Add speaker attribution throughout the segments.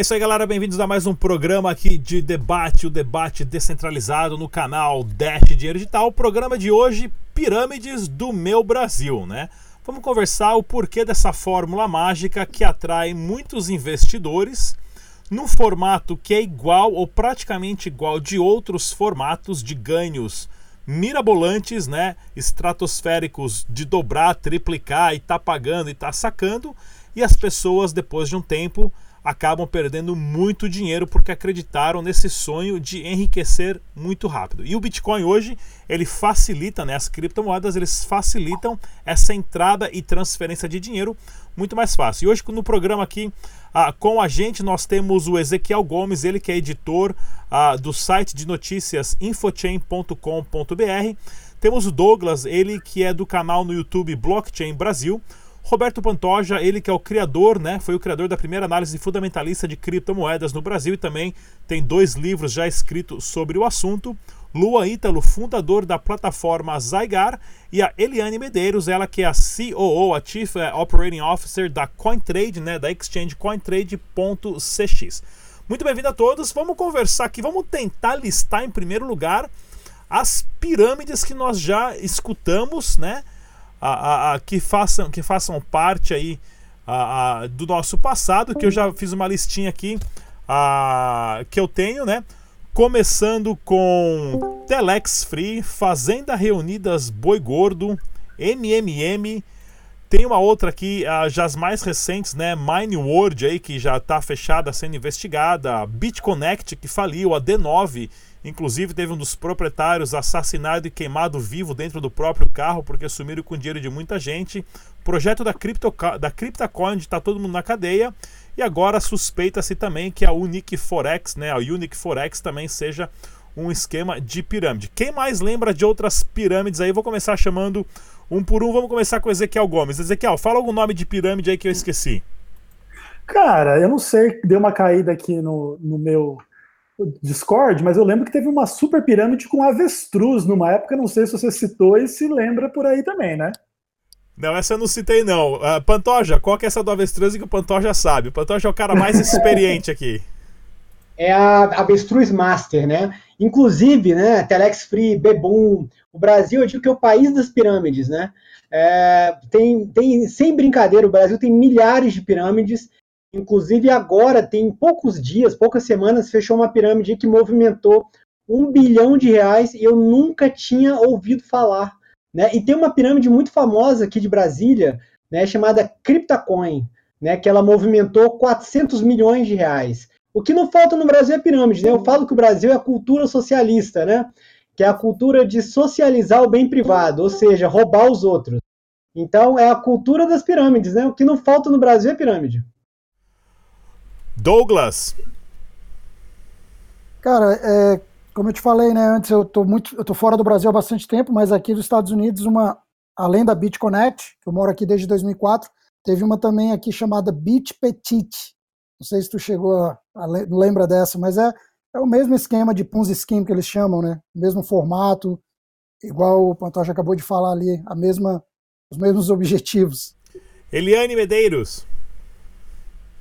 Speaker 1: É isso aí, galera. Bem-vindos a mais um programa aqui de debate, o debate descentralizado no canal Dash Dinheiro Digital. O programa de hoje, Pirâmides do Meu Brasil, né? Vamos conversar o porquê dessa fórmula mágica que atrai muitos investidores num formato que é igual ou praticamente igual de outros formatos de ganhos mirabolantes, né, estratosféricos de dobrar, triplicar e tá pagando e tá sacando, e as pessoas depois de um tempo acabam perdendo muito dinheiro porque acreditaram nesse sonho de enriquecer muito rápido. E o Bitcoin hoje, ele facilita, né, as criptomoedas, eles facilitam essa entrada e transferência de dinheiro muito mais fácil. E hoje no programa aqui ah, com a gente nós temos o Ezequiel Gomes, ele que é editor ah, do site de notícias infochain.com.br. Temos o Douglas, ele que é do canal no YouTube Blockchain Brasil. Roberto Pantoja, ele que é o criador, né? Foi o criador da primeira análise fundamentalista de criptomoedas no Brasil e também tem dois livros já escritos sobre o assunto. Lua Ítalo, fundador da plataforma Zygar, e a Eliane Medeiros, ela que é a COO, a Chief eh, Operating Officer da CoinTrade, né, da exchange cointrade.cx. Muito bem-vindo a todos. Vamos conversar aqui, vamos tentar listar em primeiro lugar as pirâmides que nós já escutamos, né? A, a, a, que, façam, que façam parte aí a, do nosso passado, que eu já fiz uma listinha aqui que eu tenho, né? Começando com Telex Free, Fazenda Reunidas Boi Gordo, MMM. Tem uma outra aqui, já as mais recentes, né? Mine World aí, que já está fechada, sendo investigada. BitConnect, que faliu. A D9, Inclusive, teve um dos proprietários assassinado e queimado vivo dentro do próprio carro porque sumiram com dinheiro de muita gente. Projeto da, Crypto, da CryptoCoin está todo mundo na cadeia. E agora suspeita-se também que a Unique Forex, né, a Unique Forex também seja um esquema de pirâmide. Quem mais lembra de outras pirâmides aí? Vou começar chamando um por um. Vamos começar com Ezequiel Gomes. Ezequiel, fala algum nome de pirâmide aí que eu esqueci.
Speaker 2: Cara, eu não sei, deu uma caída aqui no, no meu Discord, mas eu lembro que teve uma super pirâmide com avestruz numa época, não sei se você citou e se lembra por aí também, né?
Speaker 1: Não, essa eu não citei, não. Uh, Pantoja, qual que é essa do avestruz que o Pantoja sabe? O Pantoja é o cara mais experiente aqui.
Speaker 3: É a Avestruz Master, né? Inclusive, né, Telex Free, Bebum, o Brasil, eu digo que é o país das pirâmides, né? É, tem, tem, sem brincadeira, o Brasil tem milhares de pirâmides Inclusive, agora, tem poucos dias, poucas semanas, fechou uma pirâmide que movimentou um bilhão de reais e eu nunca tinha ouvido falar. Né? E tem uma pirâmide muito famosa aqui de Brasília, né, chamada CryptoCoin, né, que ela movimentou 400 milhões de reais. O que não falta no Brasil é pirâmide. Né? Eu falo que o Brasil é a cultura socialista, né? que é a cultura de socializar o bem privado, ou seja, roubar os outros. Então, é a cultura das pirâmides. Né? O que não falta no Brasil é pirâmide.
Speaker 1: Douglas.
Speaker 2: Cara, é, como eu te falei, né, antes eu tô muito, eu tô fora do Brasil há bastante tempo, mas aqui dos Estados Unidos, uma além da BitConnect, que eu moro aqui desde 2004, teve uma também aqui chamada BitPetite. Não sei se tu chegou a, a lembra dessa, mas é, é o mesmo esquema de Ponzi Scheme que eles chamam, né? O mesmo formato, igual o Pantoja acabou de falar ali, a mesma, os mesmos objetivos.
Speaker 1: Eliane Medeiros.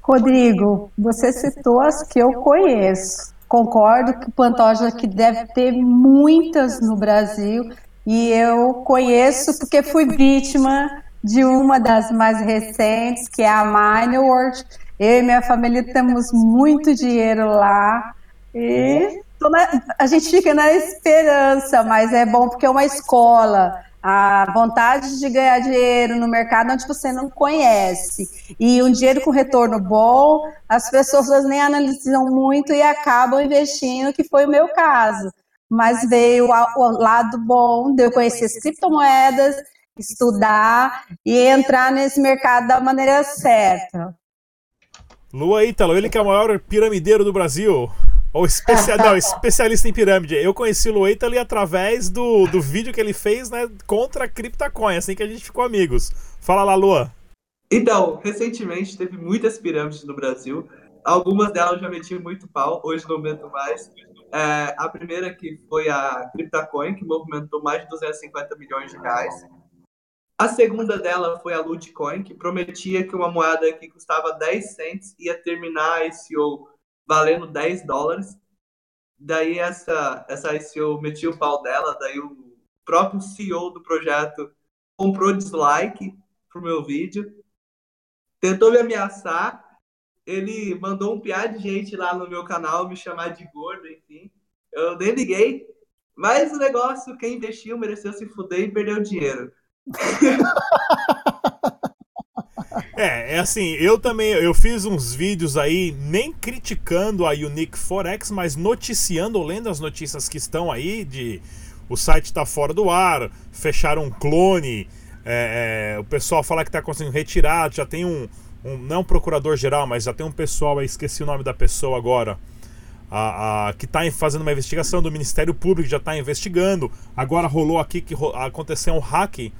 Speaker 4: Rodrigo, você citou as que eu conheço. Concordo que o Pantoja que deve ter muitas no Brasil e eu conheço porque fui vítima de uma das mais recentes, que é a Mineworld. Eu e minha família temos muito dinheiro lá e na, a gente fica na esperança, mas é bom porque é uma escola a vontade de ganhar dinheiro no mercado onde você não conhece e um dinheiro com retorno bom, as pessoas nem analisam muito e acabam investindo, que foi o meu caso. Mas veio o lado bom de eu conhecer as criptomoedas, estudar e entrar nesse mercado da maneira certa.
Speaker 1: Lua Ítalo, ele que é o maior piramideiro do Brasil. Ou especia... não, especialista em pirâmide. Eu conheci o Lueita ali através do, do vídeo que ele fez né, contra a CryptoCoin, assim que a gente ficou amigos. Fala lá, Lua.
Speaker 5: Então, recentemente teve muitas pirâmides no Brasil. Algumas delas eu já meti muito pau, hoje não meto mais. É, a primeira que foi a CryptoCoin, que movimentou mais de 250 milhões de reais. A segunda dela foi a Lutcoin, que prometia que uma moeda que custava 10 cents ia terminar a ICO valendo 10 dólares. Daí essa, essa ICO metia o pau dela, daí o próprio CEO do projeto comprou dislike pro meu vídeo, tentou me ameaçar, ele mandou um piar de gente lá no meu canal me chamar de gordo, enfim. Eu nem liguei, mas o negócio, quem investiu mereceu se fuder e perdeu dinheiro.
Speaker 1: É, é assim, eu também, eu fiz uns vídeos aí, nem criticando a Unique Forex, mas noticiando, lendo as notícias que estão aí de o site está fora do ar, fecharam um clone, é, é, o pessoal fala que está conseguindo retirar, já tem um, um, não um procurador geral, mas já tem um pessoal aí, esqueci o nome da pessoa agora, a, a, que está fazendo uma investigação do Ministério Público, já está investigando. Agora rolou aqui que aconteceu um hack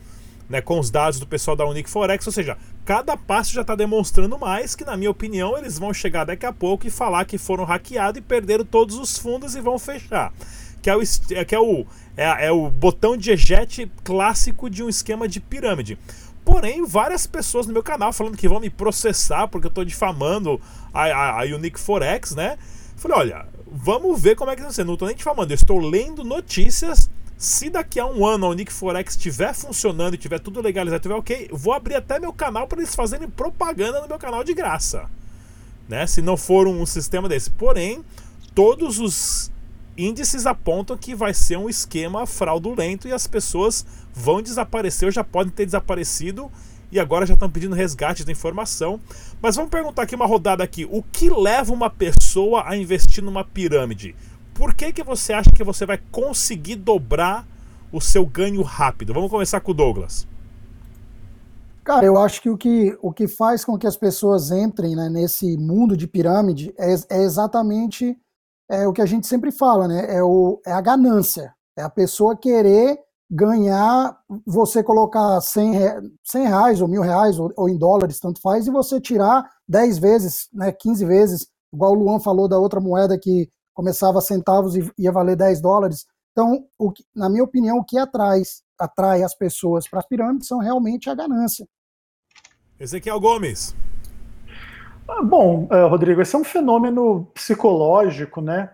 Speaker 1: né, com os dados do pessoal da Unique Forex, ou seja, cada passo já está demonstrando mais que, na minha opinião, eles vão chegar daqui a pouco e falar que foram hackeados e perderam todos os fundos e vão fechar. Que é o, é, que é o, é, é o botão de eject clássico de um esquema de pirâmide. Porém, várias pessoas no meu canal falando que vão me processar porque eu estou difamando a, a, a Unique Forex, né? Falei, olha, vamos ver como é que vai ser. Não estou nem difamando, eu estou lendo notícias se daqui a um ano a Unique Forex estiver funcionando e tiver tudo legalizado, tiver ok, vou abrir até meu canal para eles fazerem propaganda no meu canal de graça. Né? Se não for um sistema desse. Porém, todos os índices apontam que vai ser um esquema fraudulento e as pessoas vão desaparecer ou já podem ter desaparecido e agora já estão pedindo resgate da informação. Mas vamos perguntar aqui uma rodada aqui. O que leva uma pessoa a investir numa pirâmide? Por que, que você acha que você vai conseguir dobrar o seu ganho rápido? Vamos começar com o Douglas.
Speaker 2: Cara, eu acho que o que, o que faz com que as pessoas entrem né, nesse mundo de pirâmide é, é exatamente é, o que a gente sempre fala, né? É, o, é a ganância. É a pessoa querer ganhar, você colocar 100, 100 reais ou mil reais ou, ou, em dólares, tanto faz, e você tirar 10 vezes, né, 15 vezes, igual o Luan falou da outra moeda que começava centavos e ia valer 10 dólares. Então, o que, na minha opinião, o que atrai, atrai as pessoas para as pirâmides são realmente a ganância.
Speaker 1: Ezequiel Gomes.
Speaker 6: Ah, bom, uh, Rodrigo, esse é um fenômeno psicológico, né?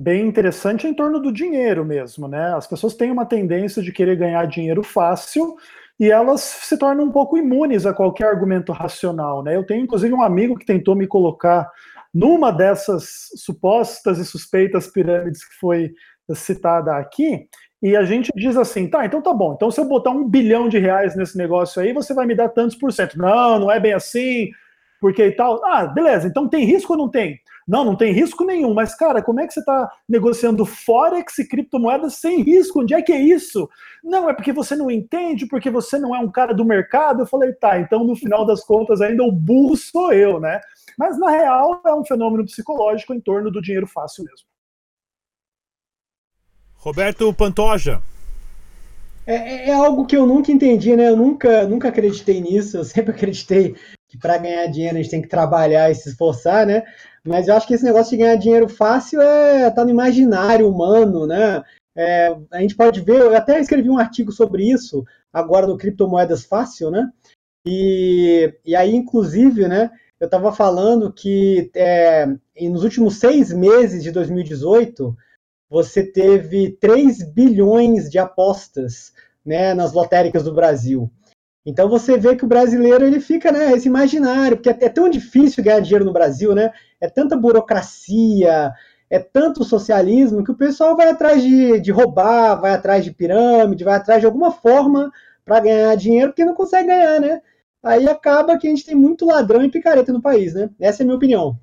Speaker 6: Bem interessante em torno do dinheiro mesmo, né? As pessoas têm uma tendência de querer ganhar dinheiro fácil e elas se tornam um pouco imunes a qualquer argumento racional, né? Eu tenho inclusive um amigo que tentou me colocar numa dessas supostas e suspeitas pirâmides que foi citada aqui, e a gente diz assim, tá, então tá bom, então se eu botar um bilhão de reais nesse negócio aí, você vai me dar tantos por cento. Não, não é bem assim, porque e tal. Ah, beleza, então tem risco ou não tem? Não, não tem risco nenhum, mas cara, como é que você está negociando Forex e criptomoedas sem risco? Onde é que é isso? Não, é porque você não entende, porque você não é um cara do mercado. Eu falei, tá, então no final das contas ainda o burro sou eu, né? Mas, na real, é um fenômeno psicológico em torno do dinheiro fácil mesmo.
Speaker 1: Roberto Pantoja.
Speaker 3: É, é, é algo que eu nunca entendi, né? Eu nunca, nunca acreditei nisso. Eu sempre acreditei que para ganhar dinheiro a gente tem que trabalhar e se esforçar, né? Mas eu acho que esse negócio de ganhar dinheiro fácil é tá no imaginário humano, né? É, a gente pode ver, eu até escrevi um artigo sobre isso agora no Criptomoedas Fácil, né? E, e aí, inclusive, né? Eu estava falando que é, nos últimos seis meses de 2018, você teve 3 bilhões de apostas né, nas lotéricas do Brasil. Então você vê que o brasileiro ele fica né, esse imaginário, porque é, é tão difícil ganhar dinheiro no Brasil, né? É tanta burocracia, é tanto socialismo que o pessoal vai atrás de, de roubar, vai atrás de pirâmide, vai atrás de alguma forma para ganhar dinheiro, porque não consegue ganhar, né? Aí acaba que a gente tem muito ladrão e picareta no país, né? Essa é a minha opinião.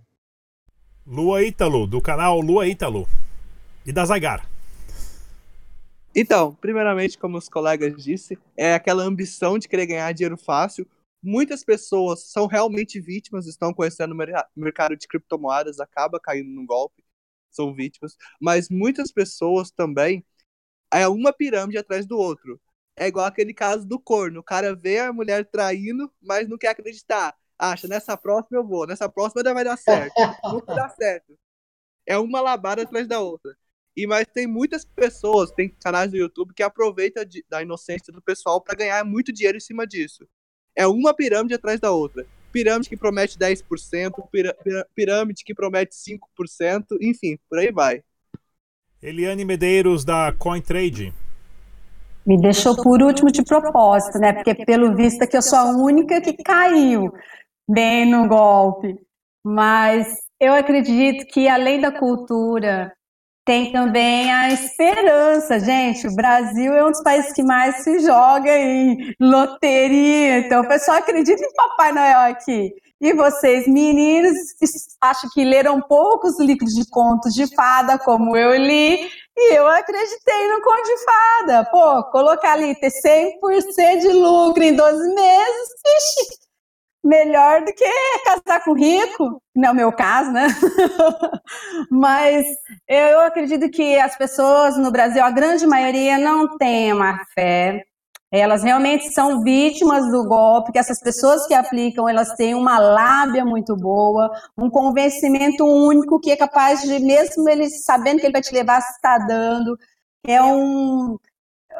Speaker 1: Lua Ítalo, do canal Lua Ítalo. E da Zagar.
Speaker 5: Então, primeiramente, como os colegas disse, é aquela ambição de querer ganhar dinheiro fácil. Muitas pessoas são realmente vítimas, estão conhecendo o mercado de criptomoedas, acaba caindo no golpe, são vítimas. Mas muitas pessoas também é uma pirâmide atrás do outro. É igual aquele caso do corno. O cara vê a mulher traindo, mas não quer acreditar. Acha, nessa próxima eu vou, nessa próxima vai dar certo. Nunca dá certo. É uma labada atrás da outra. E mas tem muitas pessoas, tem canais do YouTube que aproveitam de, da inocência do pessoal para ganhar muito dinheiro em cima disso. É uma pirâmide atrás da outra. Pirâmide que promete 10%, pirâmide que promete 5%, enfim, por aí vai.
Speaker 1: Eliane Medeiros da CoinTrade.
Speaker 4: Me deixou por último de propósito, né? Porque pelo visto é que eu sou a única que caiu bem no golpe. Mas eu acredito que além da cultura, tem também a esperança, gente. O Brasil é um dos países que mais se joga em loteria. Então, o pessoal acredita em Papai Noel aqui. E vocês, meninos, acho que leram poucos livros de contos de fada, como eu li, e eu acreditei no conto de fada. Pô, colocar ali, ter 100% de lucro em 12 meses, ixi, melhor do que casar com rico, não é o meu caso, né? Mas eu acredito que as pessoas no Brasil, a grande maioria, não tem uma fé. Elas realmente são vítimas do golpe, que essas pessoas que aplicam, elas têm uma lábia muito boa, um convencimento único que é capaz de, mesmo ele sabendo que ele vai te levar, está dando. É um,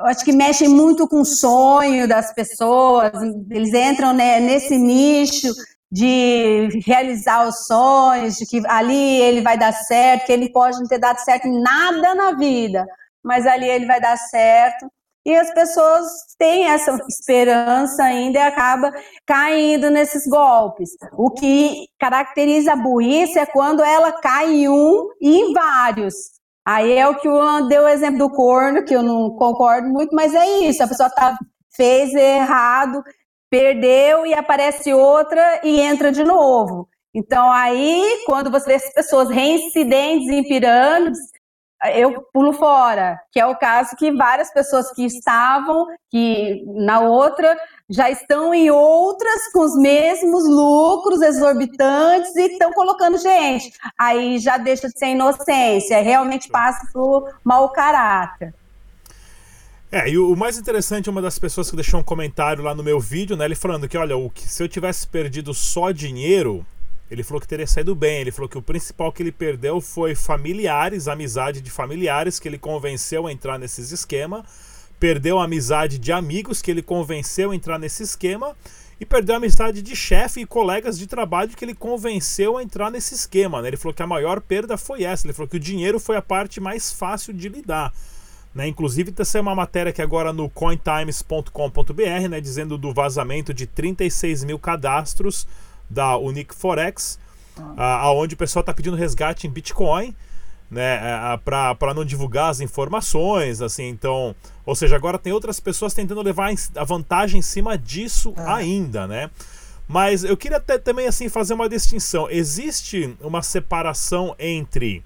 Speaker 4: acho que mexem muito com o sonho das pessoas, eles entram né, nesse nicho de realizar os sonhos, de que ali ele vai dar certo, que ele pode não ter dado certo em nada na vida, mas ali ele vai dar certo. E as pessoas têm essa esperança ainda e acaba caindo nesses golpes. O que caracteriza a burrice é quando ela cai em um e em vários. Aí é o que o deu o exemplo do corno, que eu não concordo muito, mas é isso, a pessoa tá, fez errado, perdeu e aparece outra e entra de novo. Então aí, quando você vê as pessoas reincidentes em pirâmides, eu pulo fora, que é o caso que várias pessoas que estavam que na outra já estão em outras com os mesmos lucros exorbitantes e estão colocando gente. Aí já deixa de ser inocência, realmente passa por mau caráter.
Speaker 1: É, e o mais interessante, uma das pessoas que deixou um comentário lá no meu vídeo, né, ele falando que, olha, o que, se eu tivesse perdido só dinheiro, ele falou que teria saído bem. Ele falou que o principal que ele perdeu foi familiares, amizade de familiares que ele convenceu a entrar nesses esquema. Perdeu a amizade de amigos que ele convenceu a entrar nesse esquema. E perdeu a amizade de chefe e colegas de trabalho que ele convenceu a entrar nesse esquema. Né? Ele falou que a maior perda foi essa. Ele falou que o dinheiro foi a parte mais fácil de lidar. Né? Inclusive, tem uma matéria aqui agora no cointimes.com.br, né? dizendo do vazamento de 36 mil cadastros da Unique Forex, ah. aonde o pessoal está pedindo resgate em Bitcoin, né, para não divulgar as informações, assim, então, ou seja, agora tem outras pessoas tentando levar a vantagem em cima disso ah. ainda, né? Mas eu queria até também assim fazer uma distinção. Existe uma separação entre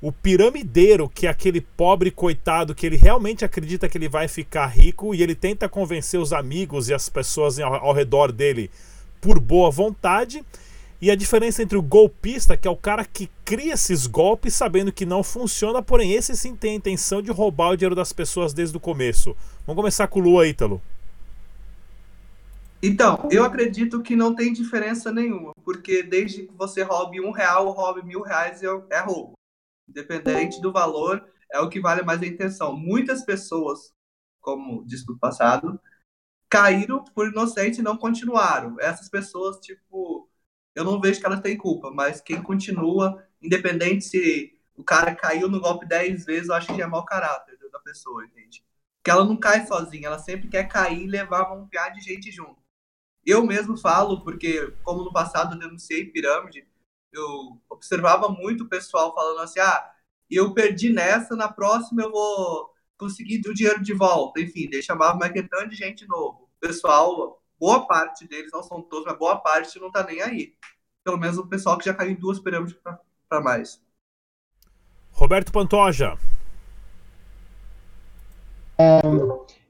Speaker 1: o piramideiro, que é aquele pobre coitado que ele realmente acredita que ele vai ficar rico e ele tenta convencer os amigos e as pessoas ao redor dele por boa vontade. E a diferença entre o golpista, que é o cara que cria esses golpes sabendo que não funciona, porém esse sim tem a intenção de roubar o dinheiro das pessoas desde o começo. Vamos começar com o Lua, Ítalo.
Speaker 5: Então, eu acredito que não tem diferença nenhuma, porque desde que você roube um real ou roube mil reais é, roubo. Independente do valor, é o que vale mais a intenção. Muitas pessoas, como disse no passado, caíram por inocente e não continuaram. Essas pessoas, tipo, eu não vejo que elas têm culpa, mas quem continua, independente se o cara caiu no golpe 10 vezes, eu acho que é mau caráter da pessoa, entende? Porque ela não cai sozinha, ela sempre quer cair e levar um piar de gente junto. Eu mesmo falo, porque como no passado eu denunciei pirâmide, eu observava muito o pessoal falando assim, ah, eu perdi nessa, na próxima eu vou conseguir o dinheiro de volta. Enfim, daí chamava mais que tanto de gente novo. O pessoal, boa parte deles, não são todos, mas boa parte não tá nem aí. Pelo menos o pessoal que já caiu em duas pirâmides para mais.
Speaker 1: Roberto Pantoja.
Speaker 3: É,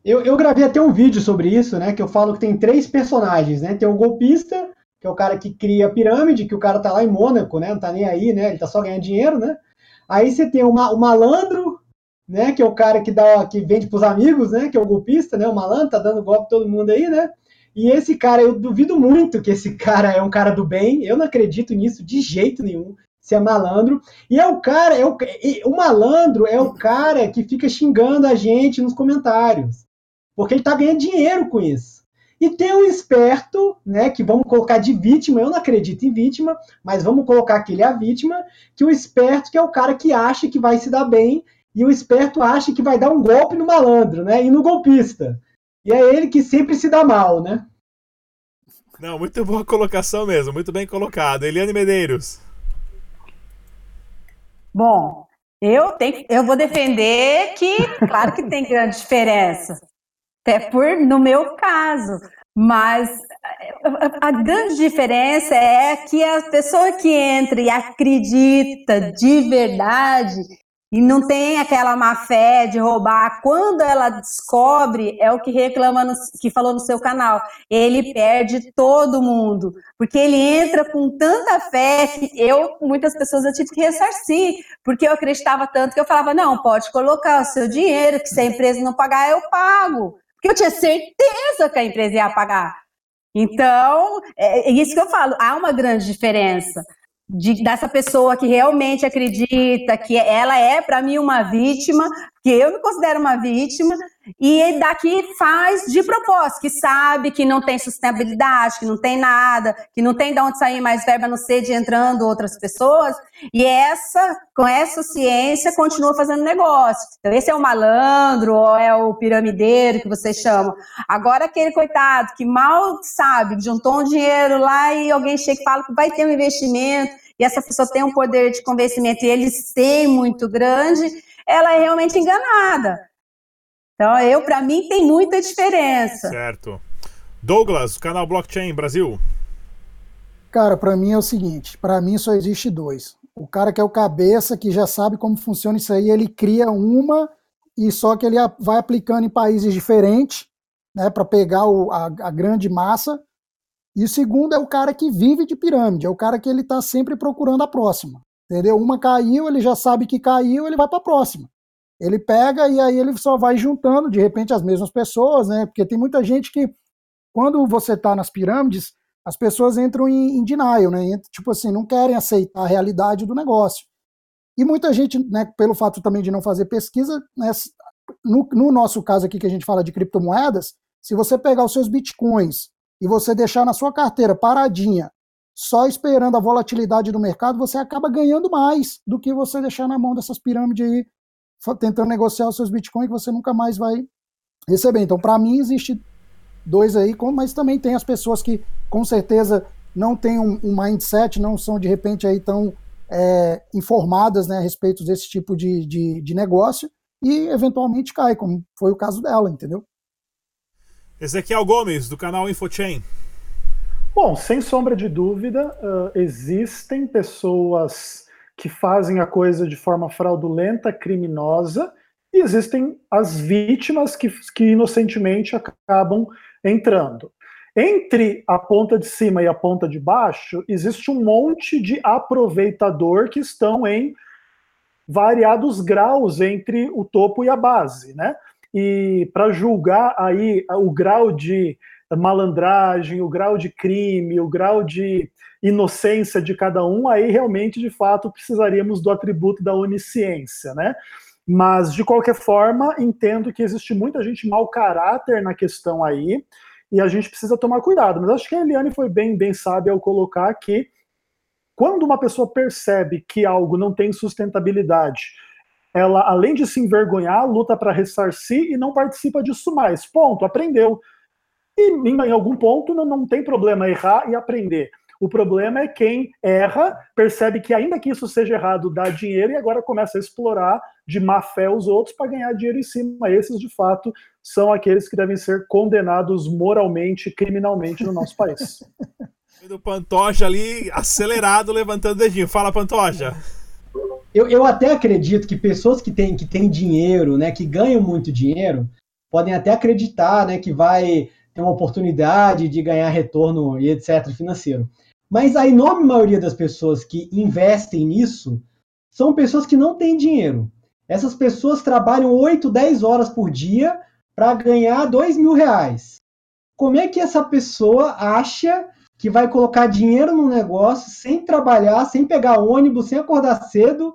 Speaker 3: eu, eu gravei até um vídeo sobre isso, né? Que eu falo que tem três personagens, né? Tem o golpista, que é o cara que cria a pirâmide, que o cara tá lá em Mônaco, né? Não tá nem aí, né? Ele tá só ganhando dinheiro, né? Aí você tem o, o malandro, né? Que é o cara que dá, que vende para os amigos, né? Que é o golpista, né? O malandro tá dando golpe todo mundo aí, né? E esse cara, eu duvido muito que esse cara é um cara do bem. Eu não acredito nisso de jeito nenhum. se é malandro. E é o cara, é o, o malandro é o cara que fica xingando a gente nos comentários. Porque ele tá ganhando dinheiro com isso. E tem o esperto, né, que vamos colocar de vítima, eu não acredito em vítima, mas vamos colocar que ele é a vítima, que o esperto que é o cara que acha que vai se dar bem, e o esperto acha que vai dar um golpe no malandro, né, e no golpista. E é ele que sempre se dá mal, né?
Speaker 1: Não, muito boa colocação mesmo, muito bem colocado. Eliane Medeiros.
Speaker 4: Bom, eu, tenho, eu vou defender que, claro que tem grande diferença até por no meu caso. Mas a, a grande diferença é que a pessoa que entra e acredita de verdade e não tem aquela má fé de roubar. Quando ela descobre, é o que reclama, no, que falou no seu canal, ele perde todo mundo, porque ele entra com tanta fé que eu, muitas pessoas, eu tive que ressarcir, porque eu acreditava tanto que eu falava, não, pode colocar o seu dinheiro, que se a empresa não pagar, eu pago. Eu tinha certeza que a empresa ia pagar. Então, é, é isso que eu falo, há uma grande diferença de, dessa pessoa que realmente acredita que ela é, para mim, uma vítima, que eu me considero uma vítima, e daqui faz de propósito, que sabe que não tem sustentabilidade, que não tem nada, que não tem de onde sair mais verba no de entrando outras pessoas, e essa, com essa ciência, continua fazendo negócio. Então, esse é o malandro, ou é o piramideiro que vocês chamam. Agora, aquele coitado que mal sabe, juntou um dinheiro lá e alguém chega e fala que vai ter um investimento, e essa pessoa tem um poder de convencimento e eles têm muito grande, ela é realmente enganada. Então, eu, para mim, tem muita diferença.
Speaker 1: Certo. Douglas, canal Blockchain Brasil.
Speaker 2: Cara, para mim é o seguinte: para mim só existe dois. O cara que é o cabeça, que já sabe como funciona isso aí, ele cria uma e só que ele vai aplicando em países diferentes, né, para pegar o, a, a, grande massa. E o segundo é o cara que vive de pirâmide, é o cara que ele está sempre procurando a próxima. Entendeu? Uma caiu, ele já sabe que caiu, ele vai para a próxima. Ele pega e aí ele só vai juntando, de repente, as mesmas pessoas, né? Porque tem muita gente que, quando você está nas pirâmides, as pessoas entram em, em denial, né? Tipo assim, não querem aceitar a realidade do negócio. E muita gente, né, pelo fato também de não fazer pesquisa, né, no, no nosso caso aqui que a gente fala de criptomoedas, se você pegar os seus bitcoins e você deixar na sua carteira paradinha, só esperando a volatilidade do mercado, você acaba ganhando mais do que você deixar na mão dessas pirâmides aí tentando negociar os seus bitcoins que você nunca mais vai receber. Então, para mim, existe dois aí, mas também tem as pessoas que com certeza não têm um, um mindset, não são de repente aí tão é, informadas né, a respeito desse tipo de, de, de negócio e eventualmente cai, como foi o caso dela, entendeu?
Speaker 1: Ezequiel Gomes, do canal InfoChain.
Speaker 6: Bom, sem sombra de dúvida, uh, existem pessoas que fazem a coisa de forma fraudulenta, criminosa, e existem as vítimas que, que inocentemente acabam entrando. Entre a ponta de cima e a ponta de baixo, existe um monte de aproveitador que estão em variados graus entre o topo e a base, né? E para julgar aí o grau de malandragem, o grau de crime, o grau de inocência de cada um, aí realmente, de fato, precisaríamos do atributo da onisciência, né? Mas, de qualquer forma, entendo que existe muita gente mau caráter na questão aí, e a gente precisa tomar cuidado. Mas acho que a Eliane foi bem, bem sábia ao colocar que quando uma pessoa percebe que algo não tem sustentabilidade, ela, além de se envergonhar, luta para ressarcir e não participa disso mais. Ponto, aprendeu. E em, algum ponto não, não tem problema errar e aprender. O problema é quem erra, percebe que ainda que isso seja errado, dá dinheiro e agora começa a explorar de má fé os outros para ganhar dinheiro em cima. Esses, de fato, são aqueles que devem ser condenados moralmente, criminalmente no nosso país.
Speaker 1: do Pantoja ali acelerado, levantando o dedinho. Fala, Pantoja.
Speaker 3: Eu, eu até acredito que pessoas que têm, que têm dinheiro, né, que ganham muito dinheiro, podem até acreditar né, que vai ter uma oportunidade de ganhar retorno e etc. financeiro. Mas a enorme maioria das pessoas que investem nisso são pessoas que não têm dinheiro. Essas pessoas trabalham 8, 10 horas por dia para ganhar 2 mil reais. Como é que essa pessoa acha que vai colocar dinheiro no negócio sem trabalhar, sem pegar ônibus, sem acordar cedo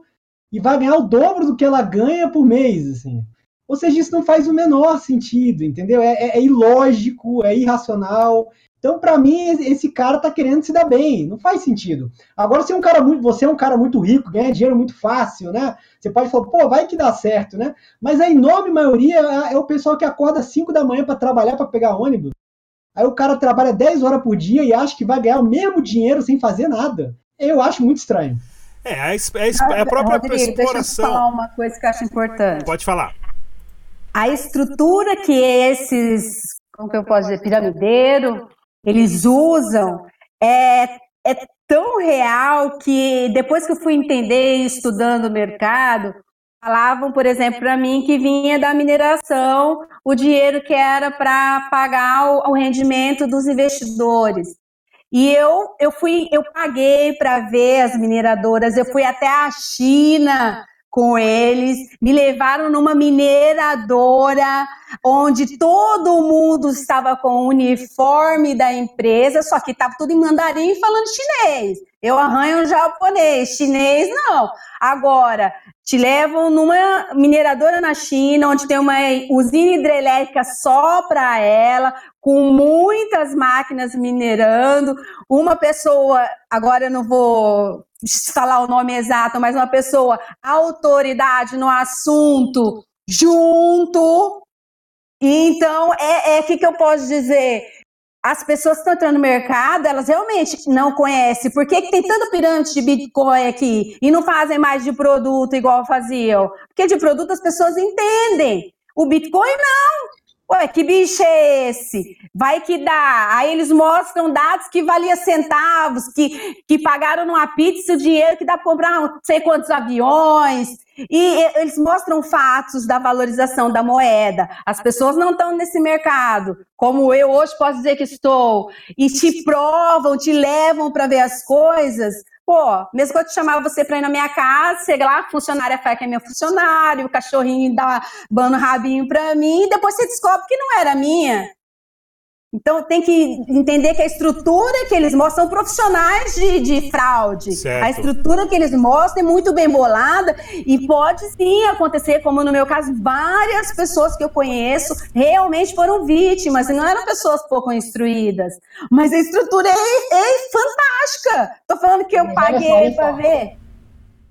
Speaker 3: e vai ganhar o dobro do que ela ganha por mês, assim. Ou seja, isso não faz o menor sentido, entendeu? É, é, é ilógico, é irracional. Então, para mim, esse cara tá querendo se dar bem. Não faz sentido. Agora, se é um cara muito, você é um cara muito rico, ganha dinheiro muito fácil, né? Você pode falar, pô, vai que dá certo, né? Mas a enorme maioria é, é o pessoal que acorda às 5 da manhã para trabalhar, para pegar ônibus. Aí o cara trabalha 10 horas por dia e acha que vai ganhar o mesmo dinheiro sem fazer nada. Eu acho muito estranho.
Speaker 1: É, a, a, a própria Rodrigo, exploração. Deixa eu
Speaker 4: falar uma coisa que eu acho importante.
Speaker 1: Pode falar.
Speaker 4: A estrutura que esses, como que eu posso dizer, piramideiro, eles usam é, é tão real que depois que eu fui entender estudando o mercado, falavam, por exemplo, para mim que vinha da mineração o dinheiro que era para pagar o, o rendimento dos investidores. E eu, eu fui, eu paguei para ver as mineradoras, eu fui até a China com eles, me levaram numa mineradora onde todo mundo estava com o uniforme da empresa, só que estava tudo em mandarim falando chinês. Eu arranho um japonês, chinês não. Agora, te levam numa mineradora na China, onde tem uma usina hidrelétrica só para ela, com muitas máquinas minerando. Uma pessoa, agora eu não vou falar o nome exato, mas uma pessoa, autoridade no assunto, junto. Então, é o é, que, que eu posso dizer? as pessoas que estão entrando no mercado, elas realmente não conhecem. Por que, que tem tanta pirâmide de Bitcoin aqui e não fazem mais de produto igual faziam? Porque de produto as pessoas entendem. O Bitcoin não. Ué, que bicho é esse? Vai que dá. Aí eles mostram dados que valia centavos, que, que pagaram numa pizza o dinheiro que dá para comprar não sei quantos aviões. E eles mostram fatos da valorização da moeda. As pessoas não estão nesse mercado, como eu hoje posso dizer que estou, e te provam, te levam para ver as coisas. Pô, mesmo que eu te chamava você para ir na minha casa, chega lá, funcionária fala que é meu funcionário, o cachorrinho dá bando rabinho para mim, e depois você descobre que não era minha. Então tem que entender que a estrutura que eles mostram são profissionais de, de fraude. Certo. A estrutura que eles mostram é muito bem bolada e pode sim acontecer, como no meu caso, várias pessoas que eu conheço realmente foram vítimas e não eram pessoas pouco instruídas. Mas a estrutura é, é fantástica. Tô falando que eu paguei para ver.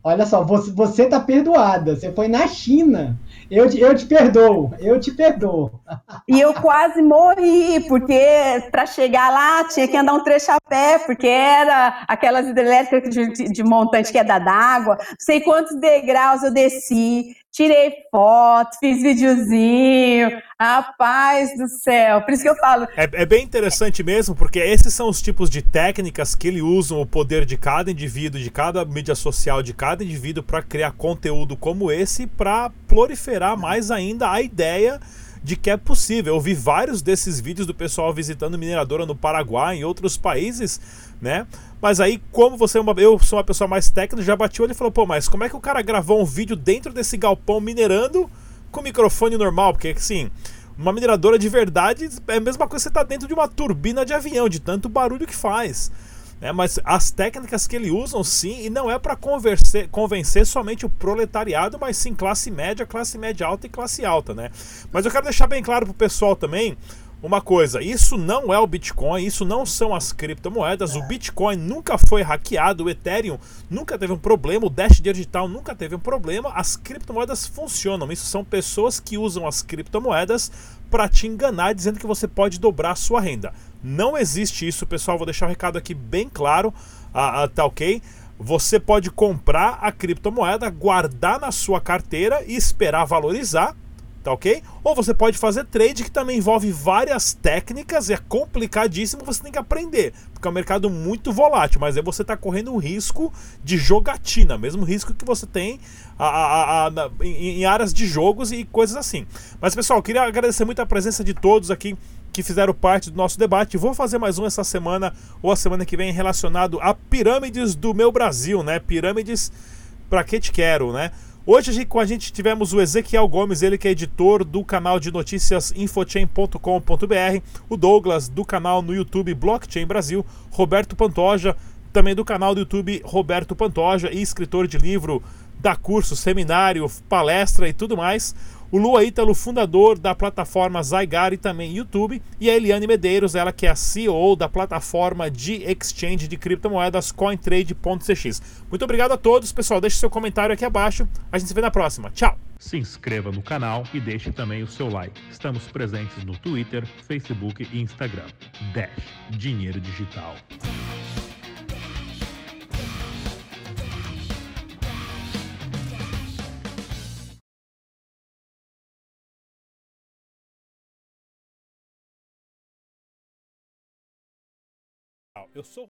Speaker 3: Olha só, você, você tá perdoada. Você foi na China eu, eu te perdoo, eu te perdoo.
Speaker 4: E eu quase morri, porque para chegar lá tinha que andar um trecho a pé, porque era aquelas hidrelétricas de, de montante que é da d'água. Não sei quantos degraus eu desci, tirei foto, fiz videozinho. Rapaz do céu, por isso que eu falo.
Speaker 1: É, é, bem interessante mesmo, porque esses são os tipos de técnicas que ele usam o poder de cada indivíduo, de cada mídia social, de cada indivíduo para criar conteúdo como esse, para proliferar mais ainda a ideia de que é possível. Eu vi vários desses vídeos do pessoal visitando mineradora no Paraguai, em outros países, né? Mas aí, como você é uma, eu sou uma pessoa mais técnica, já bati o olho e falou: pô, mas como é que o cara gravou um vídeo dentro desse galpão minerando com microfone normal? Porque, assim, uma mineradora de verdade é a mesma coisa que você tá dentro de uma turbina de avião, de tanto barulho que faz. Né? Mas as técnicas que ele usam, sim, e não é para convencer somente o proletariado, mas sim classe média, classe média alta e classe alta, né? Mas eu quero deixar bem claro pro pessoal também uma coisa, isso não é o Bitcoin, isso não são as criptomoedas, o Bitcoin nunca foi hackeado, o Ethereum nunca teve um problema, o Dash Digital nunca teve um problema, as criptomoedas funcionam, isso são pessoas que usam as criptomoedas para te enganar dizendo que você pode dobrar a sua renda. Não existe isso, pessoal, vou deixar o um recado aqui bem claro, ah, ah, tá ok? Você pode comprar a criptomoeda, guardar na sua carteira e esperar valorizar tá ok? Ou você pode fazer trade que também envolve várias técnicas, é complicadíssimo, você tem que aprender, porque é um mercado muito volátil, mas aí você está correndo um risco de jogatina, mesmo risco que você tem a, a, a, em, em áreas de jogos e coisas assim. Mas pessoal, queria agradecer muito a presença de todos aqui que fizeram parte do nosso debate. Vou fazer mais um essa semana ou a semana que vem relacionado a pirâmides do meu Brasil, né? Pirâmides para que te quero, né? Hoje com a gente tivemos o Ezequiel Gomes, ele que é editor do canal de notícias infochain.com.br, o Douglas do canal no YouTube Blockchain Brasil, Roberto Pantoja, também do canal do YouTube Roberto Pantoja e escritor de livro, dá curso, seminário, palestra e tudo mais. O Lua Ítalo, fundador da plataforma Zygar e também YouTube. E a Eliane Medeiros, ela que é a CEO da plataforma de exchange de criptomoedas CoinTrade.cx. Muito obrigado a todos, pessoal. Deixe seu comentário aqui abaixo. A gente se vê na próxima. Tchau!
Speaker 7: Se inscreva no canal e deixe também o seu like. Estamos presentes no Twitter, Facebook e Instagram. Dash Dinheiro Digital.
Speaker 1: Eu sou